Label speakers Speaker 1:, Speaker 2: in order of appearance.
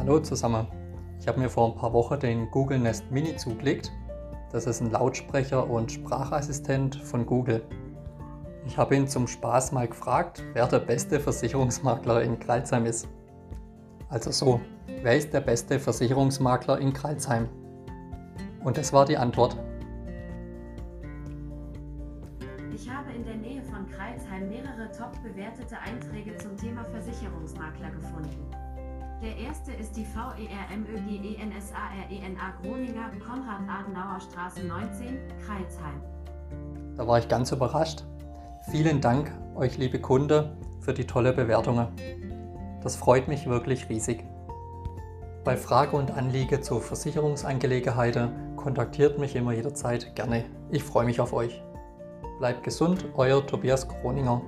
Speaker 1: Hallo zusammen. Ich habe mir vor ein paar Wochen den Google Nest Mini zugelegt. Das ist ein Lautsprecher und Sprachassistent von Google. Ich habe ihn zum Spaß mal gefragt, wer der beste Versicherungsmakler in Kreilsheim ist. Also so, wer ist der beste Versicherungsmakler in Kreilsheim? Und das war die Antwort.
Speaker 2: Ich habe in der Nähe von Kreilsheim mehrere top bewertete Einträge zum Thema Versicherungsmakler gefunden. Der erste ist die VERMÖGENSARENA Groninger, Konrad-Adenauer-Straße 19, Kreilsheim.
Speaker 1: Da war ich ganz überrascht. Vielen Dank euch liebe Kunde für die tolle Bewertungen. Das freut mich wirklich riesig. Bei Frage und Anliege zu Versicherungsangelegenheiten kontaktiert mich immer jederzeit gerne. Ich freue mich auf euch. Bleibt gesund, euer Tobias Kroninger.